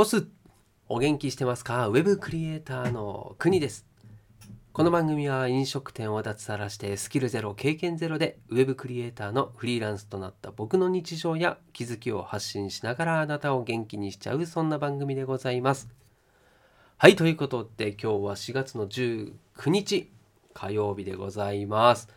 オスお元気してますか？ウェブクリエイターの国です。この番組は飲食店を脱サラしてスキルゼロ経験ゼロでウェブクリエイターのフリーランスとなった僕の日常や気づきを発信しながらあなたを元気にしちゃうそんな番組でございます。はいということで今日は4月の19日火曜日でございます。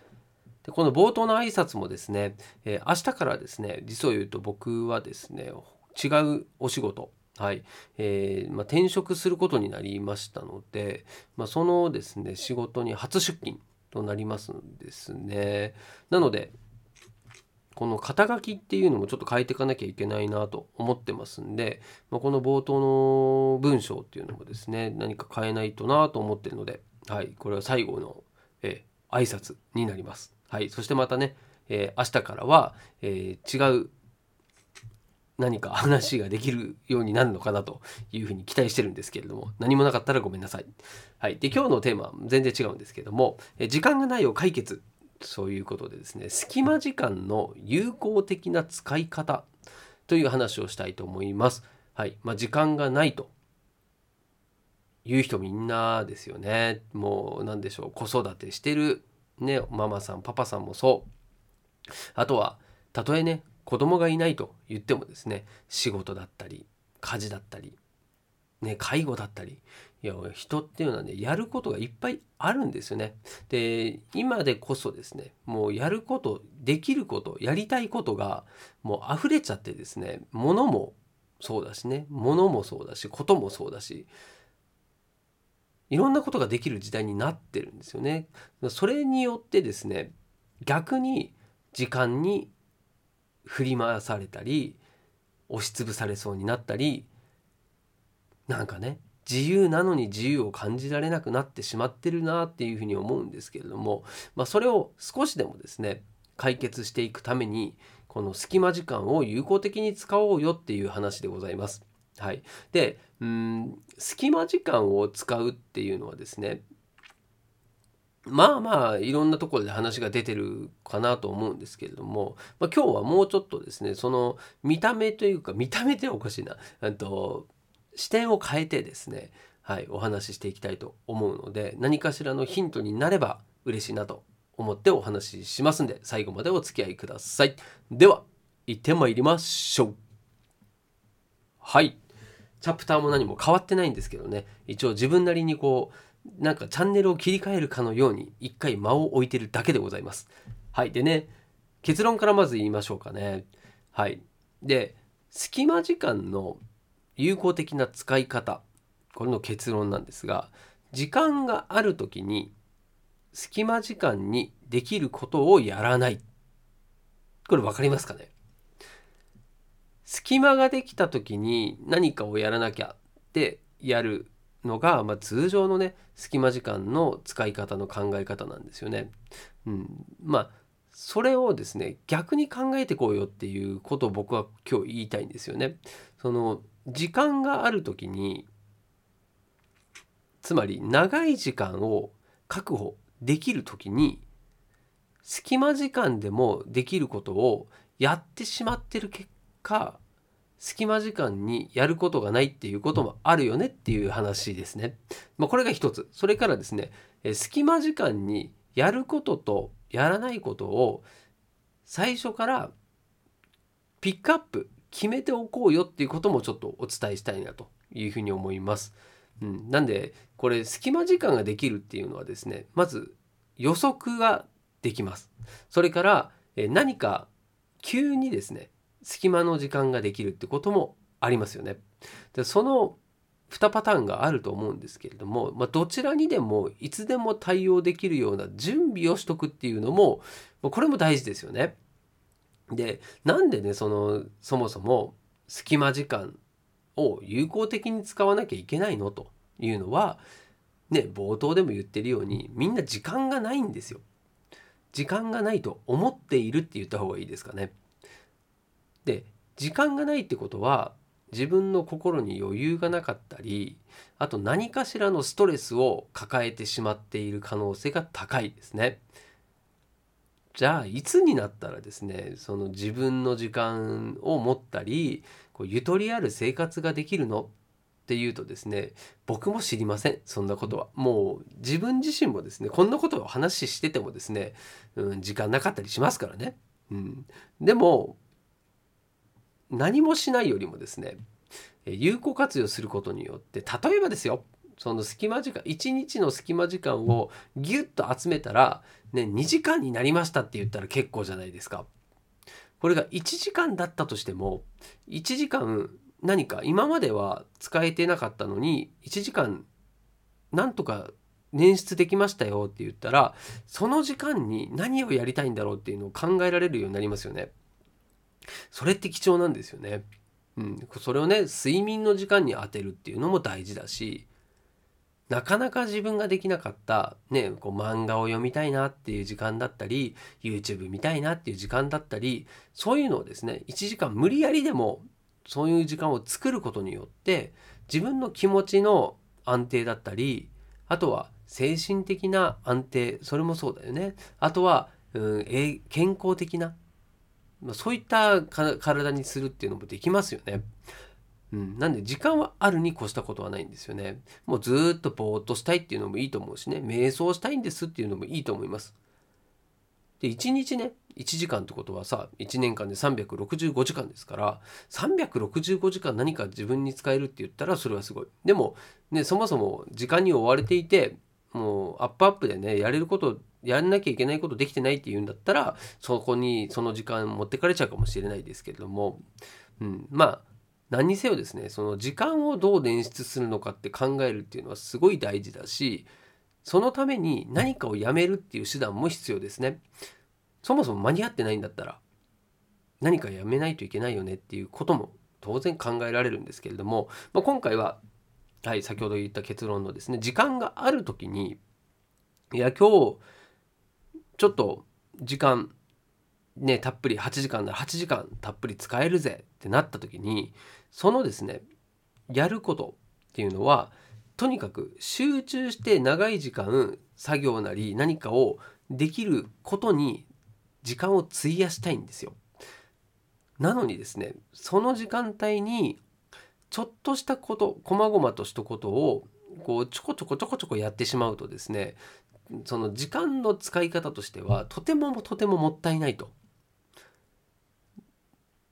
でこの冒頭の挨拶もですね、えー、明日からですね実を言うと僕はですね違うお仕事はいえーまあ、転職することになりましたので、まあ、そのですね仕事に初出勤となりますんですね。なのでこの肩書きっていうのもちょっと変えていかなきゃいけないなと思ってますんで、まあ、この冒頭の文章っていうのもですね何か変えないとなと思ってるので、はい、これは最後の、えー、挨拶になります。はい、そしてまたね、えー、明日からは、えー、違う何か話ができるようになるのかなというふうに期待してるんですけれども何もなかったらごめんなさい。はい、で今日のテーマ全然違うんですけども「時間がないを解決」そういうことでですね隙間時間の有効的な使い方という話をしたいと思います。はいまあ、時間がないという人みんなですよね。もう何でしょう子育てしてる、ね、ママさんパパさんもそう。あとはたとえね子供がいないと言ってもですね仕事だったり家事だったり、ね、介護だったりいや人っていうのはねやることがいっぱいあるんですよね。で今でこそですねもうやることできることやりたいことがもう溢れちゃってですね物もそうだしね物もそうだしこともそうだしいろんなことができる時代になってるんですよね。それによってですね逆に時間に振り回されたり押しつぶされそうになったりなんかね自由なのに自由を感じられなくなってしまってるなっていうふうに思うんですけれども、まあ、それを少しでもですね解決していくためにこの隙間時間を有効的に使おうよっていう話でございます。はい、でうん隙間時間を使うっていうのはですねまあまあいろんなところで話が出てるかなと思うんですけれども、まあ、今日はもうちょっとですねその見た目というか見た目っておかしいな と視点を変えてですね、はい、お話ししていきたいと思うので何かしらのヒントになれば嬉しいなと思ってお話ししますんで最後までお付き合いください。では行ってまいりましょう。はいチャプターも何も変わってないんですけどね一応自分なりにこうなんかチャンネルを切り替えるかのように一回間を置いてるだけでございます。はい。でね、結論からまず言いましょうかね。はい。で、隙間時間の有効的な使い方。これの結論なんですが、時間がある時に隙間時間にできることをやらない。これ分かりますかね？隙間ができた時に何かをやらなきゃってやるのが、まあ、通常のね隙間時間の使い方の考え方なんですよね。うん、まあそれをですね逆に考えてこうよっていうことを僕は今日言いたいんですよね。その時間がある時につまり長い時間を確保できる時に隙間時間でもできることをやってしまってる結果隙間時間にやることがないっていうこともあるよねっていう話ですね。まあ、これが一つ。それからですね、隙間時間にやることとやらないことを最初からピックアップ決めておこうよっていうこともちょっとお伝えしたいなというふうに思います。うん、なんでこれ隙間時間ができるっていうのはですねまず予測ができます。それから何か急にですね隙間の時間ができるってこともありますよね。でその2パターンがあると思うんですけれども、まあ、どちらにでもいつでも対応できるような準備をしとくっていうのもこれも大事ですよね。でなんでねそのそもそも隙間時間を有効的に使わなきゃいけないのというのはね冒頭でも言ってるようにみんな時間がないんですよ。時間がないと思っているって言った方がいいですかね。で時間がないってことは自分の心に余裕がなかったりあと何かしらのストレスを抱えてしまっている可能性が高いですね。じゃあいつになったらですねその自分の時間を持ったりこうゆとりある生活ができるの？っていうとですね僕も知りませんそんなことは。もう自分自身もですねこんなことを話しててもですね、うん、時間なかったりしますからね、うん、でも何もしないよりもですね有効活用することによって例えばですよその隙間時間1日の隙間時間をギュッと集めたら、ね、2時間になりましたって言ったら結構じゃないですか。これが1時間だったとしても1時間何か今までは使えてなかったのに1時間なんとか捻出できましたよって言ったらその時間に何をやりたいんだろうっていうのを考えられるようになりますよね。それって貴重なんですよね。うん、それをね睡眠の時間に当てるっていうのも大事だしなかなか自分ができなかった、ね、こう漫画を読みたいなっていう時間だったり YouTube 見たいなっていう時間だったりそういうのをですね1時間無理やりでもそういう時間を作ることによって自分の気持ちの安定だったりあとは精神的な安定それもそうだよねあとは、うん、健康的なまそういった体にするっていうのもできますよね。うん、なんで時間はあるに越したことはないんですよね。もうずっとぼーっとしたいっていうのもいいと思うしね、瞑想したいんですっていうのもいいと思います。で、1日ね、1時間ってことはさ、1年間で365時間ですから、365時間何か自分に使えるって言ったらそれはすごい。でも、ね、そもそも時間に追われていて、もうアップアップでね、やれること、やんなきゃいけないことできてないっていうんだったら、そこにその時間持ってかれちゃうかもしれないですけれども、うん、まあ、何にせよですねその時間をどう捻出するのかって考えるっていうのはすごい大事だしそのために何かをやめるっていう手段も必要ですね。そもそも間に合ってないんだったら何かやめないといけないよねっていうことも当然考えられるんですけれども、まあ、今回は、はい、先ほど言った結論のですね時間がある時にいや今日ちょっと時間ねたっぷり8時間なら8時間たっぷり使えるぜってなった時にそのですねやることっていうのはとにかく集中して長い時間作業なり何かをできることに時間を費やしたいんですよ。なのにですねその時間帯にちょっとしたこと細々としたことをこうちょこちょこちょこちょこやってしまうとですねその時間の使い方としてはとてもとてももったいないと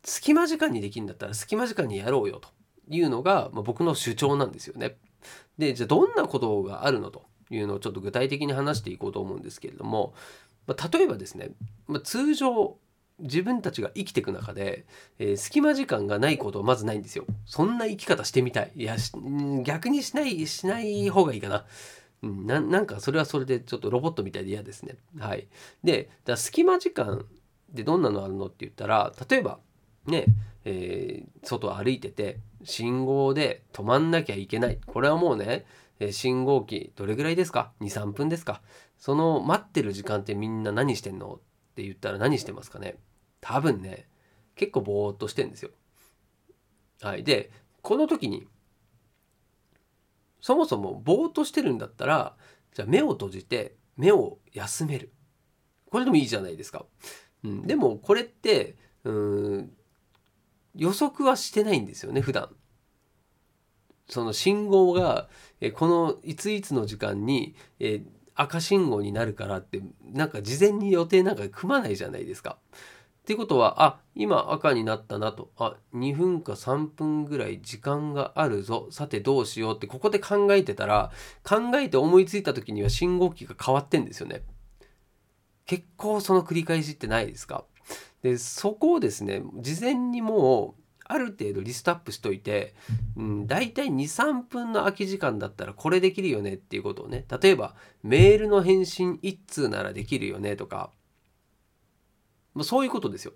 隙間時間にできるんだったら隙間時間にやろうよというのが、ま、僕の主張なんですよね。でじゃあどんなことがあるのというのをちょっと具体的に話していこうと思うんですけれども、ま、例えばですね、ま、通常自分たちが生きていく中で、えー、隙間時間がないことはまずないんですよ。そんな生き方してみたい。いや逆にしないしない方がいいかな。ななんかそれはそれでちょっとロボットみたいで嫌ですね。はい。で、だ隙間時間でどんなのあるのって言ったら、例えばね、えー、外歩いてて信号で止まんなきゃいけない。これはもうね信号機どれぐらいですか？23分ですか？その待ってる時間ってみんな何してんの？って言ったら何してますかね？多分ね結構ぼーっとしてんですよ。はい、でこの時にそもそもぼーっとしてるんだったらじゃあ目を閉じて目を休めるこれでもいいじゃないですか。うん、でもこれってうん予測はしてないんですよね普段その信号がえこのいついつの時間にえ赤信号になるからってなんか事前に予定なんか組まないじゃないですか。ってことはあ今赤になったなと。あ2分か3分ぐらい時間があるぞ。さてどうしようってここで考えてたら考えて思いついた時には信号機が変わってんですよね。結構その繰り返しってないですか？でそこをですね事前にもうある程度リストアップしといて、うん、大体23分の空き時間だったらこれできるよねっていうことをね例えばメールの返信1通ならできるよねとかまそういうことですよ。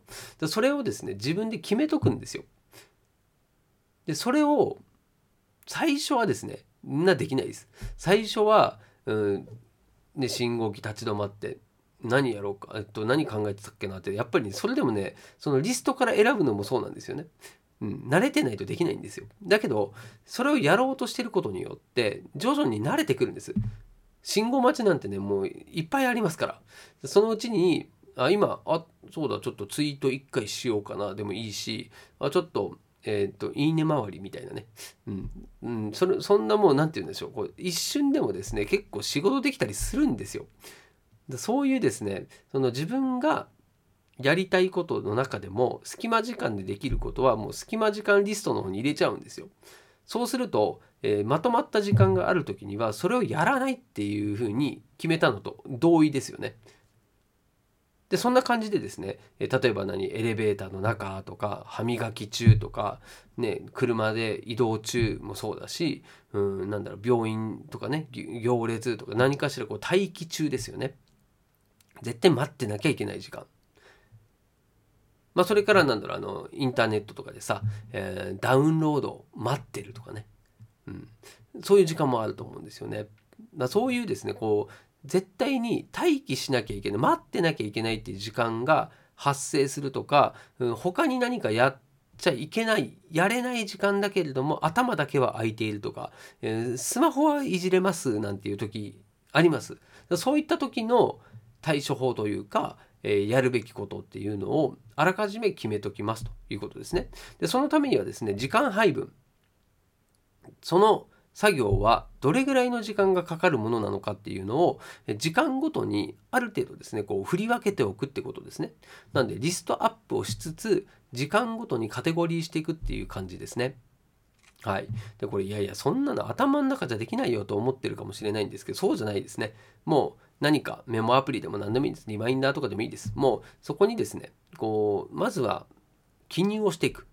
それをですね自分で決めとくんですよ。でそれを最初はですねみんなできないです。最初は、うんね、信号機立ち止まって何やろうか、えっと、何考えてたっけなってやっぱり、ね、それでもねそのリストから選ぶのもそうなんですよね。うん、慣れてないとできないんですよ。だけどそれをやろうとしてることによって徐々に慣れてくるんです。信号待ちなんてねもういっぱいありますからそのうちにあ今あそうだちょっとツイート1回しようかなでもいいしあちょっとえっ、といいね回りみたいなね、うんうん、それそんなもう何て言うんでしょうこう一瞬でもですね結構仕事できたりするんですよ。そういうですねその自分がやりたいことの中でも隙間時間でできることはもう隙間時間リストの方に入れちゃうんですよ。そうすると、えー、まとまった時間がある時にはそれをやらないっていうふうに決めたのと同意ですよね。でそんな感じでですね、え例えば何エレベーターの中とか歯磨き中とか、ね、車で移動中もそうだし、うん、なんだろう病院とかね行列とか何かしらこう待機中ですよね。絶対待ってなきゃいけない時間。まあ、それからなんだろうあのインターネットとかでさ、えー、ダウンロード待ってるとかね、うん、そういう時間もあると思うんですよね。だそういうですねこう絶対に待機しなきゃいけない待ってなきゃいけないっていう時間が発生するとか、うん、他に何かやっちゃいけないやれない時間だけれども頭だけは空いているとか、えー、スマホはいじれますなんていう時あります。そういった時の対処法というか、えー、やるべきことっていうのをあらかじめ決めときますということですね。でそのためにはですね時間配分その作業はどれぐらいの時間がかかるものなのかっていうのを時間ごとにある程度ですねこう振り分けておくってことですね。なんでリストアップをしつつ時間ごとにカテゴリーしていくっていう感じですね。はい。で、これ、いやいや、そんなの頭の中じゃできないよと思ってるかもしれないんですけど、そうじゃないですね。もう何かメモアプリでも何でもいいんです。リマインダーとかでもいいです。もうそこにですね、こう、まずは記入をしていく。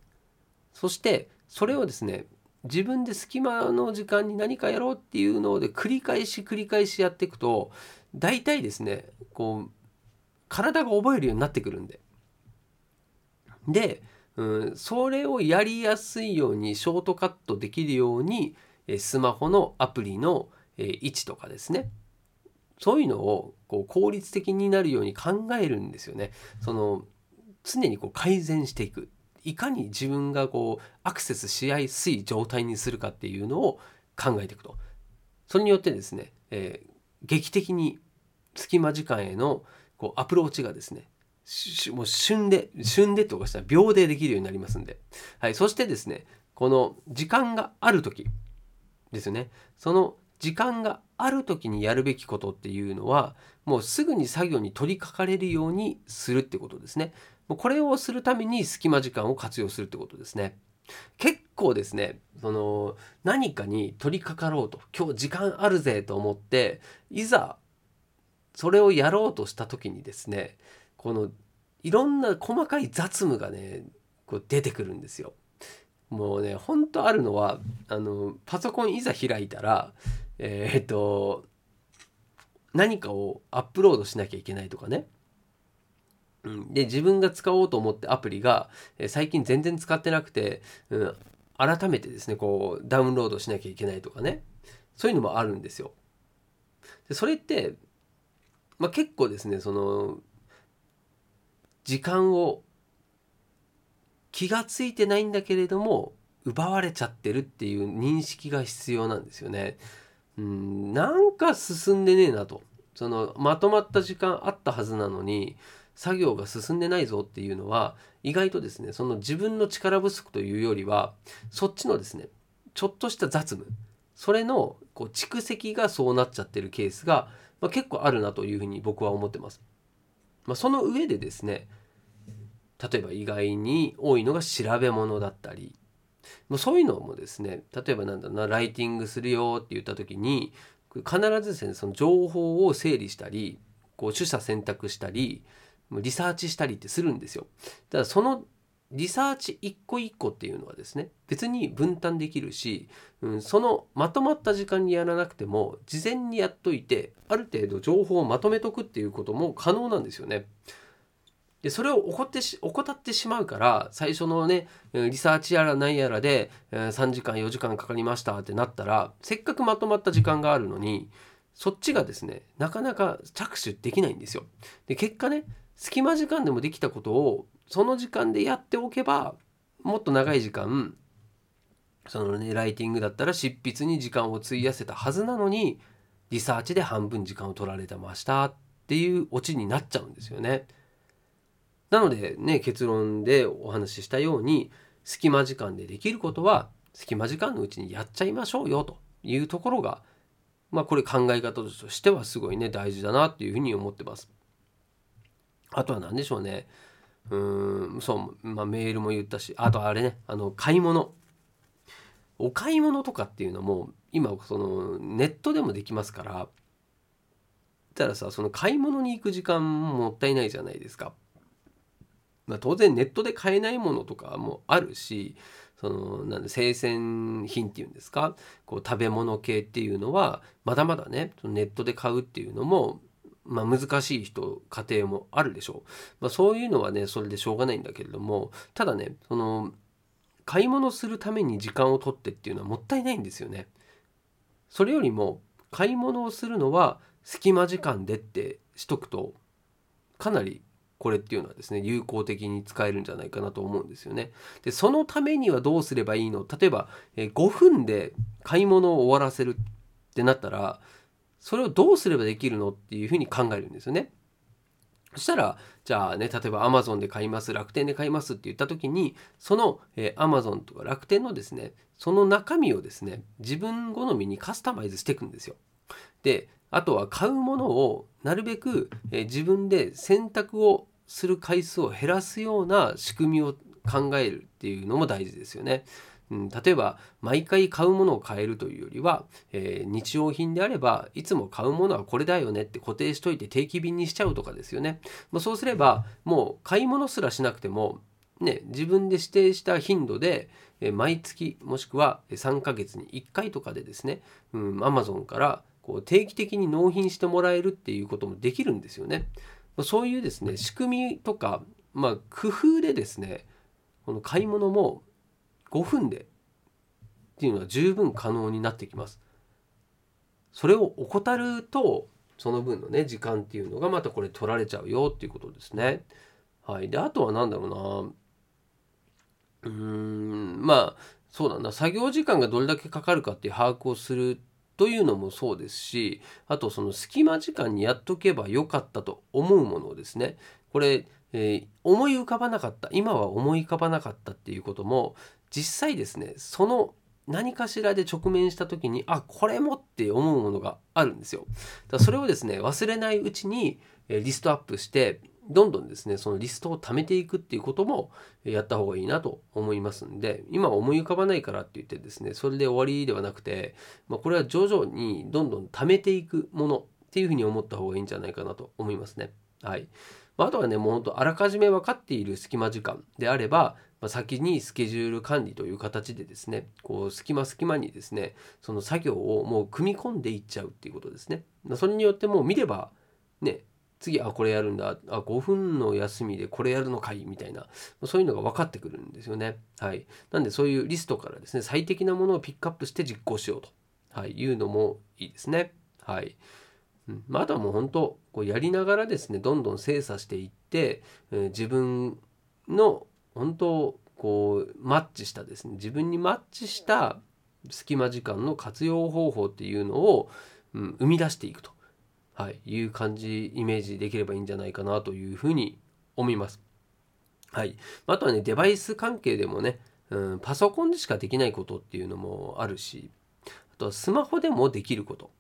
そして、それをですね、自分で隙間の時間に何かやろうっていうので繰り返し繰り返しやっていくと大体ですねこう体が覚えるようになってくるんで。で、うん、それをやりやすいようにショートカットできるようにスマホのアプリの位置とかですね。そういうのをこう効率的になるように考えるんですよね。その常にこう改善していく。いかに自分がこうアクセスしやすい状態にするかっていうのを考えていくと。それによってですね、えー、劇的に隙間時間へのこうアプローチがですねもう旬で旬でとかしたら秒でできるようになりますんで、はい、そしてですねこの時間がある時ですよね。その時間がある時にやるべきことっていうのはもうすぐに作業に取り掛かれるようにするってことですね。これをするために隙間時間を活用するってことですね。結構ですねその何かに取り掛かろうと今日時間あるぜと思っていざそれをやろうとした時にですねこのいろんな細かい雑務がねこう出てくるんですよ。もうねほんとあるのはあのパソコンいざ開いたらえー、っと何かをアップロードしなきゃいけないとかねうん、で自分が使おうと思ってアプリが、え最近全然使ってなくて、うん、改めてですねこうダウンロードしなきゃいけないとかねそういうのもあるんですよ。でそれって、まあ、結構ですねその時間を気が付いてないんだけれども奪われちゃってるっていう認識が必要なんですよね。うん、なんか進んでねえなと。そのまとまった時間あったはずなのに作業が進んでないぞっていうのは意外とですねその自分の力不足というよりはそっちのですねちょっとした雑務それのこう蓄積がそうなっちゃってるケースが、まあ、結構あるなというふうに僕は思ってます。まあ、その上でですね例えば意外に多いのが調べ物だったりもうそういうのもですね例えばなんだろうなライティングするよって言った時に必ずですねその情報を整理したりこう取捨選択したりリサーチしたりってするんですよ。ただそのリサーチ一個一個っていうのはですね別に分担できるし、うん、そのまとまった時間にやらなくても事前にやっといてある程度情報をまとめとくっていうことも可能なんですよね。でそれを怠ってし怠ってしまうから最初のねリサーチやら何やらで3時間4時間かかりましたってなったらせっかくまとまった時間があるのにそっちがですねなかなか着手できないんですよ。で結果ね隙間時間でもできたことをその時間でやっておけばもっと長い時間そのねライティングだったら執筆に時間を費やせたはずなのにリサーチで半分時間を取られてましたっていうオチになっちゃうんですよね。なのでね結論でお話ししたように隙間時間でできることは隙間時間のうちにやっちゃいましょうよというところがまあこれ考え方としてはすごいね大事だなっていうふうに思ってます。あとは何でしょうね。うーんそう、まあ、メールも言ったしあとあれねあの買い物お買い物とかっていうのも今そのネットでもできますからたらさその買い物に行く時間ももったいないじゃないですか。まあ、当然ネットで買えないものとかもあるしそのなんで生鮮品っていうんですかこう食べ物系っていうのはまだまだねネットで買うっていうのもまあ、難しい人家庭もあるでしょう、まあ、そういうのはねそれでしょうがないんだけれどもただねその買い物するために時間を取ってっていうのはもったいないんですよね。それよりも買い物をするのは隙間時間でってしとくとかなりこれっていうのはですね有効的に使えるんじゃないかなと思うんですよね。でそのためにはどうすればいいの？例えばえ5分で買い物を終わらせるってなったらそれをどうすればできるのっていうふうに考えるんですよね。そしたらじゃあね例えば Amazon で買います楽天で買いますって言った時にその、えー、Amazon とか楽天のですねその中身をですね自分好みにカスタマイズしていくんですよ。であとは買うものをなるべく、えー、自分で選択をする回数を減らすような仕組みを考えるっていうのも大事ですよね。うん、例えば毎回買うものを変えるというよりは、えー、日用品であればいつも買うものはこれだよねって固定しといて定期便にしちゃうとかですよね。まあ、そうすればもう買い物すらしなくてもね、自分で指定した頻度で、毎月もしくは3ヶ月に1回とかでですね、うん、Amazon からこう定期的に納品してもらえるっていうこともできるんですよね。そういうですね仕組みとか、まあ、工夫でですねこの買い物も5分でっていうのは十分可能になってきます。それを怠るとその分のね時間っていうのがまたこれ取られちゃうよっていうことですね。はい、であとは何だろうなうーんまあそうだな作業時間がどれだけかかるかっていう把握をするというのもそうですしあとその隙間時間にやっとけばよかったと思うものをですねこれ、えー、思い浮かばなかった今は思い浮かばなかったっていうことも実際ですねその何かしらで直面した時にあこれもって思うものがあるんですよ。だそれをですね忘れないうちにリストアップしてどんどんですねそのリストを貯めていくっていうこともやった方がいいなと思いますんで今思い浮かばないからって言ってですねそれで終わりではなくて、まあ、これは徐々にどんどん貯めていくものっていうふうに思った方がいいんじゃないかなと思いますね。はい。まあ、あとはねもうほんとあらかじめ分かっている隙間時間であればまあ、先にスケジュール管理という形でですねこう隙間隙間にですねその作業をもう組み込んでいっちゃうっていうことですね。まそれによってもう見ればね次あこれやるんだあ5分の休みでこれやるのかいみたいなそういうのが分かってくるんですよね。はい、なんでそういうリストからですね最適なものをピックアップして実行しようと、はい、いうのもいいですね。はいまあ、あとはもう本当こうやりながらですねどんどん精査していって、えー、自分の本当こうマッチしたですね自分にマッチした隙間時間の活用方法っていうのを、うん、生み出していくと、はい、いう感じイメージできればいいんじゃないかなというふうに思います。はい、あとはねデバイス関係でもね、うん、パソコンでしかできないことっていうのもあるしあとはスマホでもできること。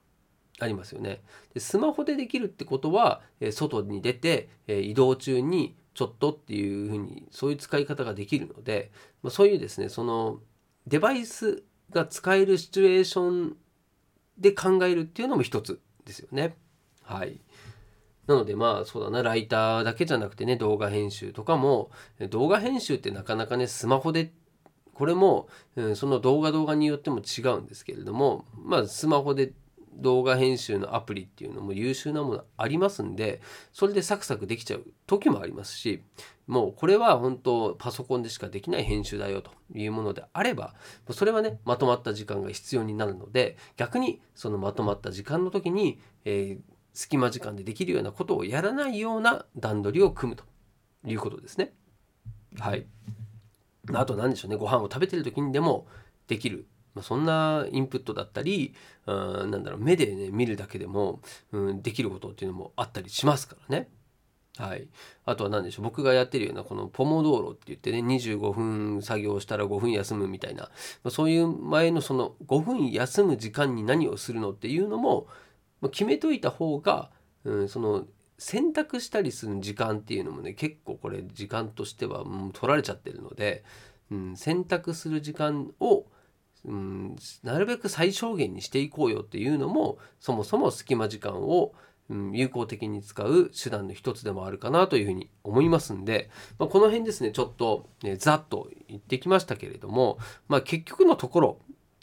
ありますよね。でスマホでできるってことは、え外に出て、え移動中にちょっとっていうふうにそういう使い方ができるので、まあ、そういうですねそのデバイスが使えるシチュエーションで考えるっていうのも一つですよね。はい。なのでまあそうだなライターだけじゃなくてね動画編集とかも動画編集ってなかなかねスマホでこれも、うん、その動画動画によっても違うんですけれどもまあスマホで動画編集のアプリっていうのも優秀なものありますんでそれでサクサクできちゃう時もありますしもうこれは本当パソコンでしかできない編集だよというものであればそれはねまとまった時間が必要になるので逆にそのまとまった時間の時に、えー、隙間時間でできるようなことをやらないような段取りを組むということですね。はい。あと何でしょうねご飯を食べてる時にでもできるまあ、そんなインプットだったり、うん、なんだろう目でね見るだけでも、うん、できることっていうのもあったりしますからね。はい、あとは何でしょう僕がやってるようなこのポモドーロって言ってね25分作業したら5分休むみたいなそういう前のその5分休む時間に何をするのっていうのも決めといた方が、うん、その選択したりする時間っていうのもね結構これ時間としては、う、取られちゃってるので、うん、選択する時間を、うん、なるべく最小限にしていこうよっていうのもそもそも隙間時間をうん、有効的に使う手段の一つでもあるかなというふうに思いますんで、まあ、この辺ですねちょっと、ね、ざっと言ってきましたけれども、まあ、結局のところ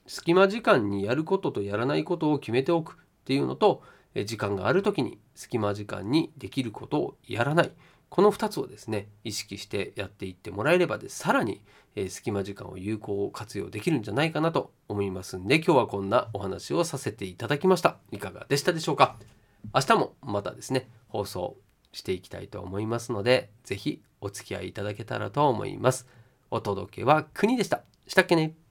隙間時間にやることとやらないことを決めておくっていうのと時間がある時に隙間時間にできることをやらない。この2つをですね意識してやっていってもらえればでさらに、え隙間時間を有効活用できるんじゃないかなと思いますんで今日はこんなお話をさせていただきました。いかがでしたでしょうか？明日もまたですね放送していきたいと思いますので是非お付き合いいただけたらと思います。お届けは国でした。したっけね。